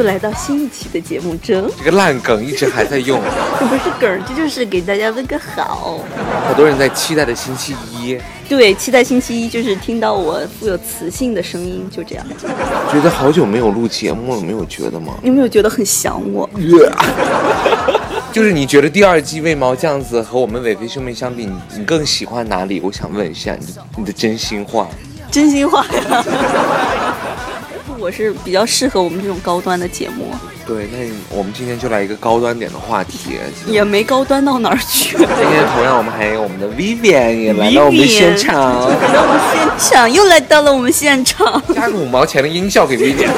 又来到新一期的节目中，这个烂梗一直还在用。这 不是梗，这就是给大家问个好。好多人在期待的星期一。对，期待星期一就是听到我富有磁性的声音，就这样。觉得好久没有录节目了，没有觉得吗？有没有觉得很想我？就是你觉得第二季为毛这样子和我们伟飞兄妹相比，你你更喜欢哪里？我想问一下你的你的真心话。真心话呀。我是比较适合我们这种高端的节目。对，那我们今天就来一个高端点的话题。也没高端到哪儿去。今天同样我们还有我们的 Vivian 也来到我们现场。来到我们现场，又来到了我们现场。加个五毛钱的音效给 Vivian。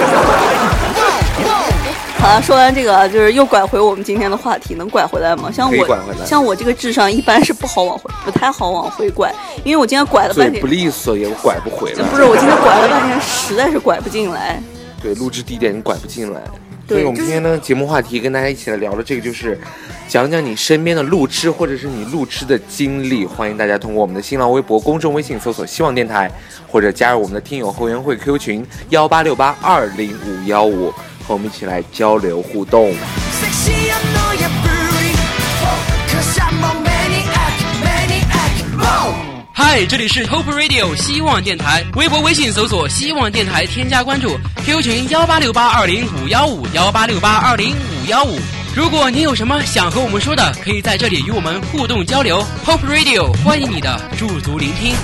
好了，说完这个，就是又拐回我们今天的话题，能拐回来吗？像我，像我这个智商一般是不好往回，不太好往回拐，因为我今天拐了半天，不利索也拐不回来。不是，我今天拐了半天，实在是拐不进来。对，录制地点你拐不进来。所以我们今天呢，节目话题跟大家一起来聊的这个就是，讲讲你身边的路痴或者是你路痴的经历。欢迎大家通过我们的新浪微博、公众微信搜索“希望电台”，或者加入我们的听友后援会 QQ 群幺八六八二零五幺五。和我们一起来交流互动。嗨，这里是 Hope Radio 希望电台，微博、微信搜索“希望电台”，添加关注 Q 群幺八六八二零五幺五幺八六八二零五幺五。如果你有什么想和我们说的，可以在这里与我们互动交流。Hope Radio 欢迎你的驻足聆听。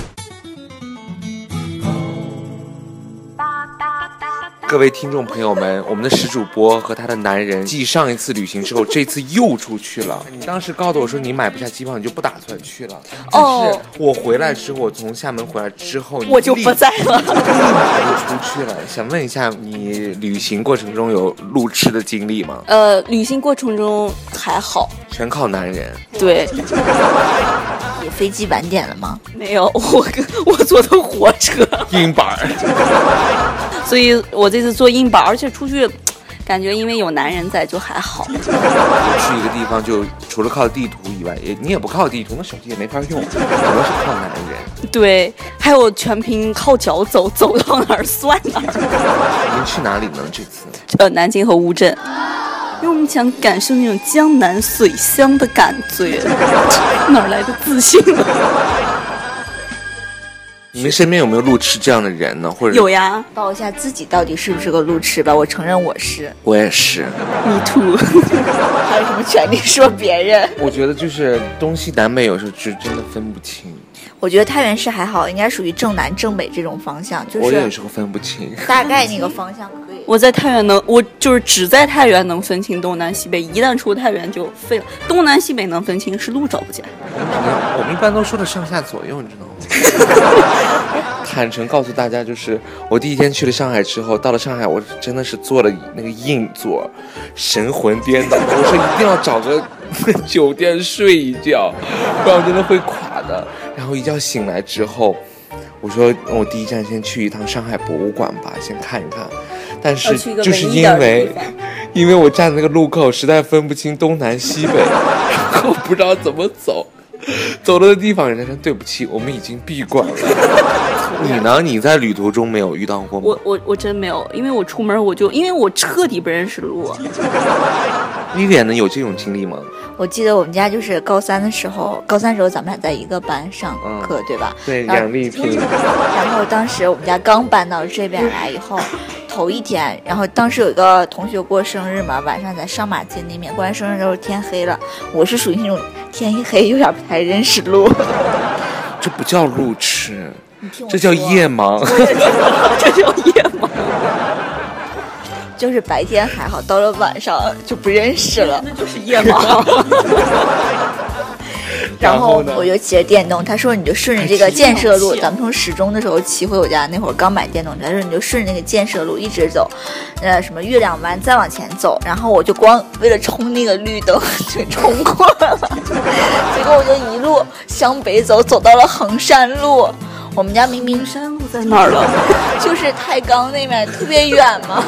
各位听众朋友们，我们的石主播和他的男人继上一次旅行之后，这次又出去了。你当时告诉我说你买不下机票，你就不打算去了。哦，我回来之后，我从厦门回来之后，我就不在了，立马就出去了。想问一下，你旅行过程中有路痴的经历吗？呃，旅行过程中还好，全靠男人。对。你飞机晚点了吗？没有，我我坐的火车，硬板儿。所以我这次坐硬板，而且出去，感觉因为有男人在就还好。去一个地方就除了靠地图以外，也你也不靠地图，那手机也没法用，主要是靠男人。对，还有全凭靠脚走，走到哪儿算哪儿。您去哪里呢？这次？呃，南京和乌镇，因为我们想感受那种江南水乡的感觉。哪来的自信？你们身边有没有路痴这样的人呢？或者有呀，报一下自己到底是不是个路痴吧。我承认我是，我也是。Me too。还有什么权利说别人？我觉得就是东西南北有时候就真的分不清。我觉得太原市还好，应该属于正南正北这种方向。就是我有时候分不清，大概那个方向可以。我在太原能，我就是只在太原能分清东南西北，一旦出太原就废了。东南西北能分清，是路找不见。我们一般都说的上下左右，你知道吗？坦诚告诉大家，就是我第一天去了上海之后，到了上海，我真的是坐了那个硬座，神魂颠倒。我说一定要找个 酒店睡一觉，不然我真的会垮的。然后一觉醒来之后，我说我第一站先去一趟上海博物馆吧，先看一看。但是就是因为，因为我站那个路口实在分不清东南西北，然后不知道怎么走，走的地方人家说对不起，我们已经闭馆了。你呢？你在旅途中没有遇到过吗？我我我真没有，因为我出门我就因为我彻底不认识路。你脸呢？有这种经历吗？我记得我们家就是高三的时候，高三时候咱们俩在一个班上课，对吧？对，两立拼。然后当时我们家刚搬到这边来以后。头一天，然后当时有一个同学过生日嘛，晚上在上马街那边，过完生日之后天黑了，我是属于那种天一黑有点不太认识路。这不叫路痴，这叫夜盲。这叫夜盲。就是白天还好，到了晚上 就不认识了。那就是夜猫。然后呢我就骑着电动，他说你就顺着这个建设路，咱们从始终的时候骑回我家那会儿刚买电动车，他说你就顺着那个建设路一直走，呃，什么月亮湾再往前走，然后我就光为了冲那个绿灯 就冲过了，结果我就一路向北走，走到了衡山路。我们家明明山路在哪儿了？就是太钢那边特别远嘛，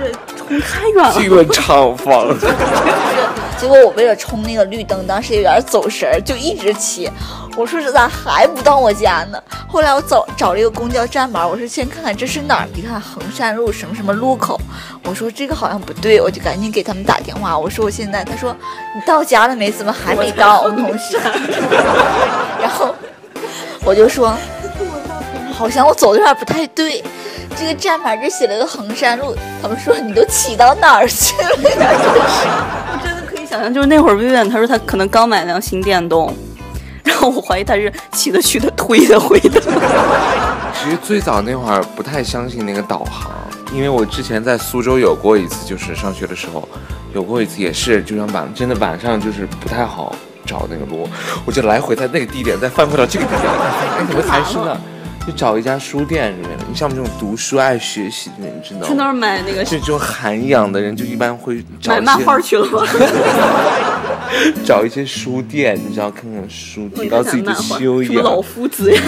这冲太远了。进了厂房，结果我为了冲那个绿灯，当时有点走神儿，就一直骑。我说这咋还不到我家呢？后来我找找了一个公交站牌，我说先看看这是哪儿。一看衡山路什么什么路口，我说这个好像不对，我就赶紧给他们打电话。我说我现在，他说你到家了没？怎么还没到？我们同事。然后我就说，好像我走的有点不太对。这个站牌这写了个衡山路，他们说你都骑到哪儿去了？我真的可以想象，就是那会儿薇薇安他说他可能刚买辆新电动，然后我怀疑他是骑的去的，推的回的。其实最早那会儿不太相信那个导航，因为我之前在苏州有过一次，就是上学的时候有过一次，也是就像晚真的晚上就是不太好找那个路，我就来回在那个地点再翻回到这个地点，哎怎么还是那？就找一家书店里面的，你像我们这种读书爱学习的人，你知道吗？去那儿买那个这种涵养的人，就一般会找买漫画去了吗？找一些书店，你知道看看书，提高自己的修什么老。夫子呀？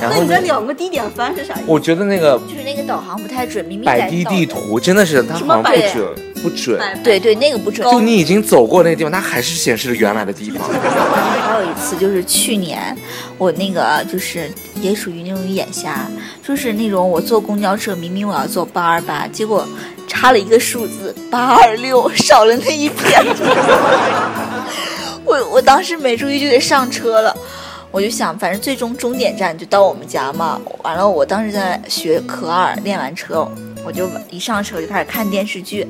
然后那你在两个地点翻是啥意思？我觉得那个就是那个导航不太准，明明百地地图真的是它好像不准，不准。对对，那个不准。就你已经走过那个地方，它还是显示了原来的地方。次就是去年，我那个就是也属于那种眼瞎，就是那种我坐公交车，明明我要坐八二八，结果差了一个数字八二六，少了那一撇。我我当时没注意就得上车了。我就想，反正最终终点站就到我们家嘛。完了，我当时在学科二，练完车，我就一上车就开始看电视剧，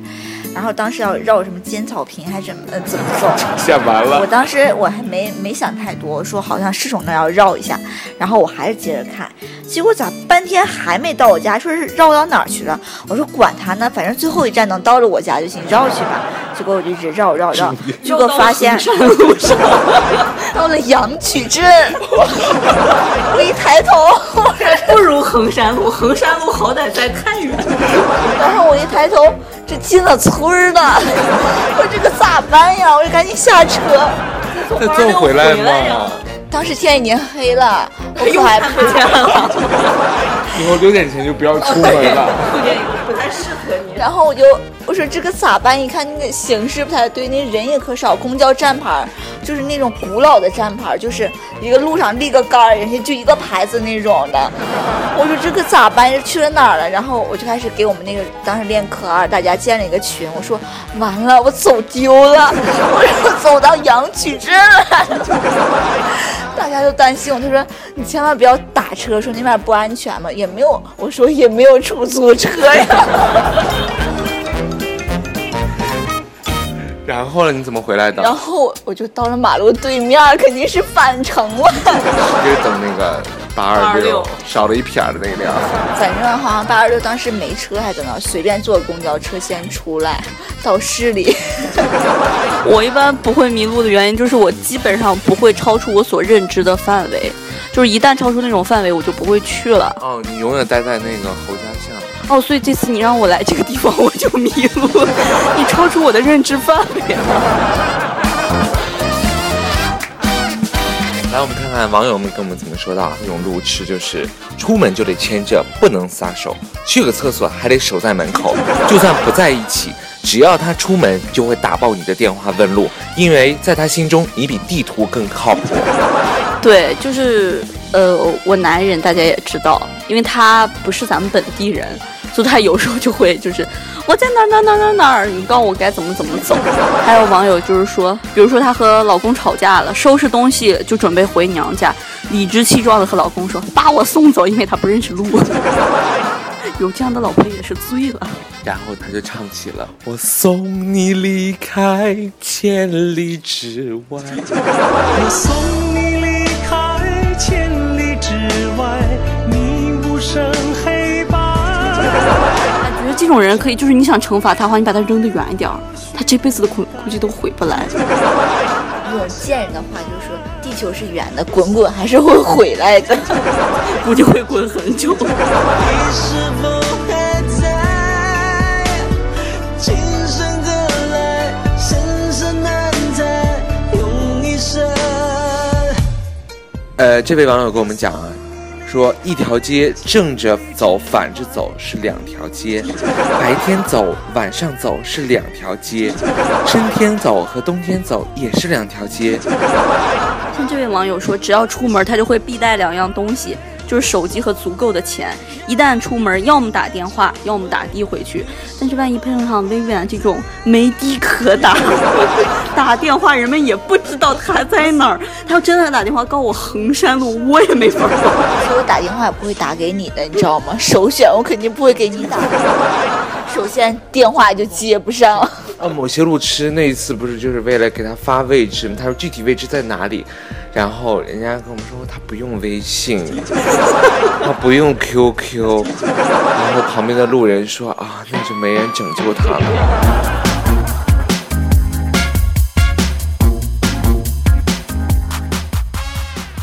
然后当时要绕什么尖草坪还是怎么呃怎么走，下完我，当时我还没没想太多，我说好像是从那要绕一下，然后我还是接着看，结果咋半天还没到我家，说是绕到哪儿去了？我说管他呢，反正最后一站能到了我家就行，绕去吧。结果我就一直绕绕绕，结果发现路上，到了阳曲镇，我一抬头，不如衡山路，衡山路好歹在太原。然后我一抬头，这进了村儿了，我这个咋办呀？我就赶紧下车。再坐回来回来呀嘛。当时天已经黑了，我又看不。了，以后六点前就不要出门了。六点不太适合你。然后我就我说这个咋办？一看那个形式不太对，那人也可少，公交站牌就是那种古老的站牌，就是一个路上立个杆，人家就一个牌子那种的。我说这个咋办？去了哪儿了？然后我就开始给我们那个当时练科二，大家建了一个群。我说完了，我走丢了，我说走到阳曲镇了。大家都担心我，他说你千万不要打车，说那边不安全嘛，也没有，我说也没有出租车呀。然后呢？你怎么回来的？然后我就到了马路对面，肯定是返程了。直接等那个八二六826少了一撇的那辆。反正好像八二六当时没车，还在那儿随便坐公交车先出来到市里。我一般不会迷路的原因就是我基本上不会超出我所认知的范围，就是一旦超出那种范围，我就不会去了。哦，你永远待在那个侯家巷。哦，所以这次你让我来这个地方，我就迷路了，你超出我的认知范围了。来，我们看看网友们跟我们怎么说到这种路痴，就是出门就得牵着，不能撒手；去个厕所还得守在门口，就算不在一起，只要他出门就会打爆你的电话问路，因为在他心中你比地图更靠谱。对，就是呃，我男人大家也知道，因为他不是咱们本地人，所以他有时候就会就是我在哪儿哪儿哪儿哪儿哪儿，你告诉我该怎么怎么走。还有网友就是说，比如说她和老公吵架了，收拾东西就准备回娘家，理直气壮的和老公说把我送走，因为他不认识路。有这样的老婆也是醉了。然后他就唱起了“我送你离开千里之外我送这种人可以，就是你想惩罚他的话，你把他扔得远一点儿，他这辈子的估估计都回不来。用贱人的话就是说，地球是圆的，滚滚还是会回来的。估计会滚很久。你是否还在？今生何来？生生难猜，用一生。”。呃，这位网友跟我们讲啊，说一条街正着走、反着走是两条街，白天走、晚上走是两条街，春天走和冬天走也是两条街。像这位网友说，只要出门，他就会必带两样东西，就是手机和足够的钱。一旦出门，要么打电话，要么打的回去。但是万一碰上薇薇安这种没的可打，打电话人们也不知道他在哪儿。他要真的打电话告我衡山路，我也没法儿。所以我打电话也不会打给你的，你知道吗？首选我肯定不会给你打。首先电话就接不上，啊，某些路痴那一次不是就是为了给他发位置吗？他说具体位置在哪里，然后人家跟我们说他不用微信，他不用 QQ，然后旁边的路人说啊，那就没人拯救他了。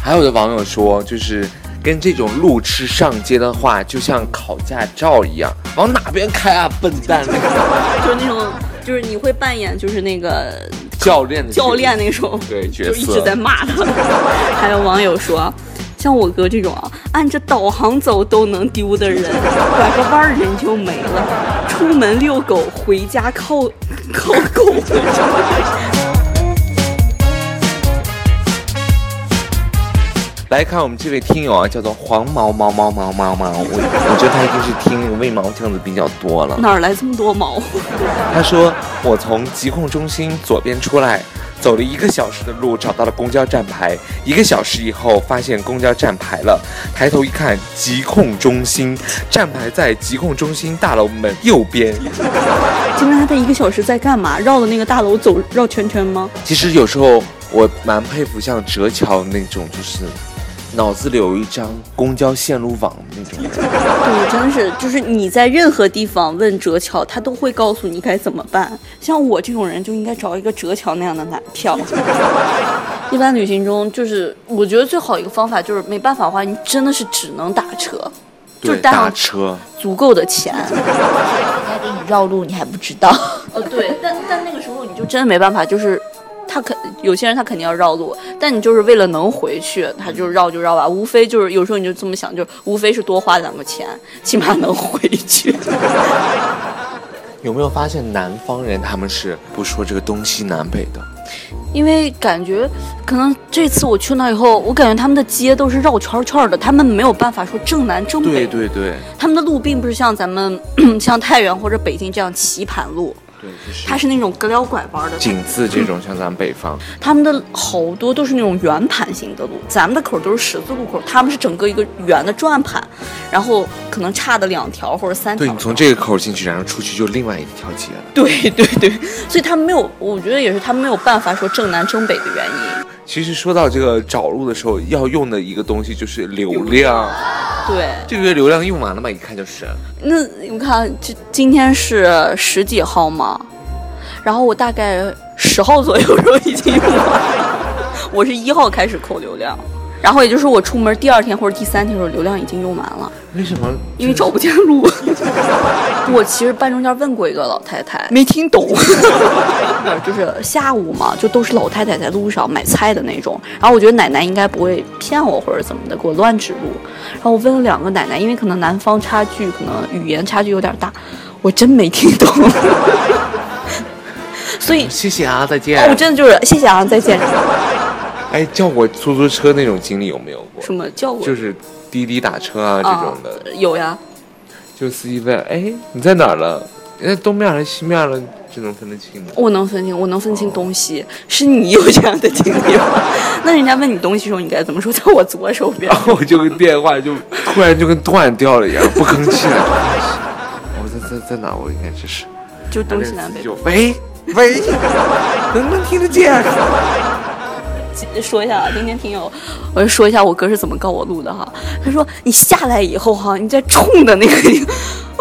还有的网友说，就是跟这种路痴上街的话，就像考驾照一样，往哪边开啊，笨蛋！就是那种，就是你会扮演就是那个教练的教练那种，对角就一直在骂他。还有网友说，像我哥这种啊，按着导航走都能丢的人，拐个弯人就没了。出门遛狗，回家靠靠狗。来看我们这位听友啊，叫做黄毛毛毛毛毛毛，我我觉得他一定是听那个喂毛这样子比较多了。哪儿来这么多毛？他说我从疾控中心左边出来，走了一个小时的路，找到了公交站牌。一个小时以后，发现公交站牌了，抬头一看，疾控中心站牌在疾控中心大楼门右边。请问他这一个小时在干嘛？绕着那个大楼走绕圈圈吗？其实有时候我蛮佩服像哲桥那种，就是脑子里有一张公交线路网那种人。对，真的是，就是你在任何地方问哲桥，他都会告诉你该怎么办。像我这种人就应该找一个哲桥那样的男票。一般旅行中，就是我觉得最好一个方法就是没办法的话，你真的是只能打车，就是对，打带上车。足够的钱。人家给你绕路，你还不知道。哦，对，但但那个时候你就真的没办法，就是他肯有些人他肯定要绕路，但你就是为了能回去，他就绕就绕吧，无非就是有时候你就这么想，就无非是多花两个钱，起码能回去。有没有发现南方人他们是不说这个东西南北的？因为感觉可能这次我去那以后，我感觉他们的街都是绕圈圈的，他们没有办法说正南正北。对对对他们的路并不是像咱们 像太原或者北京这样棋盘路，对，就是它是那种隔撩拐弯的。井字这种，像咱们北方，他们的好多都是那种圆盘型的路，咱们的口都是十字路口，他们是整个一个圆的转盘，然后可能差的两条或者三条。对你从这个口进去，然后出去就另外一条街了。对 对对，所以他们没有，我觉得也是他们没有办法说正南正北的原因。其实说到这个找路的时候，要用的一个东西就是流量。对，这个月流量用完了嘛？一看就是。那你看，就今天是十几号嘛，然后我大概十号左右时候已经用完了，我是一号开始扣流量，然后也就是我出门第二天或者第三天的时候，流量已经用完了。为什么？因为找不见路。我其实半中间问过一个老太太，没听懂。就是下午嘛，就都是老太太在路上买菜的那种。然后我觉得奶奶应该不会骗我或者怎么的，给我乱指路。然后我问了两个奶奶，因为可能南方差距，可能语言差距有点大，我真没听懂。所以，谢谢啊，再见。哦，我真的就是谢谢啊，再见。哎，叫过出租车那种经历有没有过？什么叫过？就是滴滴打车啊这种的，啊有呀。就司机问，哎，你在哪儿了？哎，东面还是西面了？这能分得清吗？我能分清，我能分清东西。是你有这样的经历吗？那人家问你东西的时候，你该怎么说？在我左手边然。后 我就跟电话就突然就跟断掉了一样，不吭气了。我 在在在哪？我应该这是就东西南北。有喂喂，能不能听得见？说一下啊，今天听友，我就说一下我哥是怎么告我录的哈。他说你下来以后哈，你再冲的那个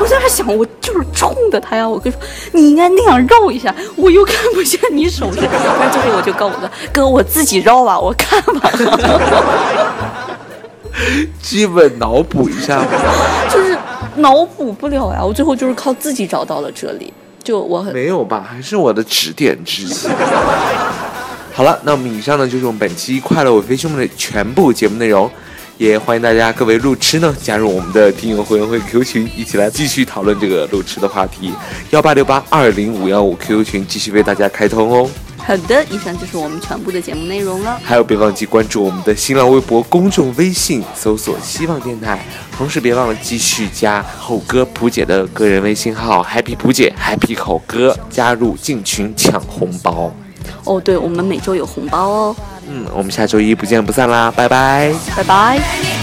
我在那想，我就是冲的他呀。我哥说你应该那样绕一下，我又看不见你手势。那最后我就告我哥，哥我自己绕吧，我看吧。基本脑补一下吧。就是脑补不了呀，我最后就是靠自己找到了这里。就我很没有吧？还是我的指点之一。好了，那我们以上呢就是我们本期《快乐我飞兄们》的全部节目内容，也欢迎大家各位路痴呢加入我们的听友会员会 Q 群，一起来继续讨论这个路痴的话题。幺八六八二零五幺五 QQ 群继续为大家开通哦。好的，以上就是我们全部的节目内容了。还有，别忘记关注我们的新浪微博、公众微信，搜索“希望电台”。同时，别忘了继续加猴哥普姐的个人微信号 “Happy 普姐 ”，Happy 猴哥，加入进群抢红包。哦，对，我们每周有红包哦。嗯，我们下周一不见不散啦，拜拜。拜拜。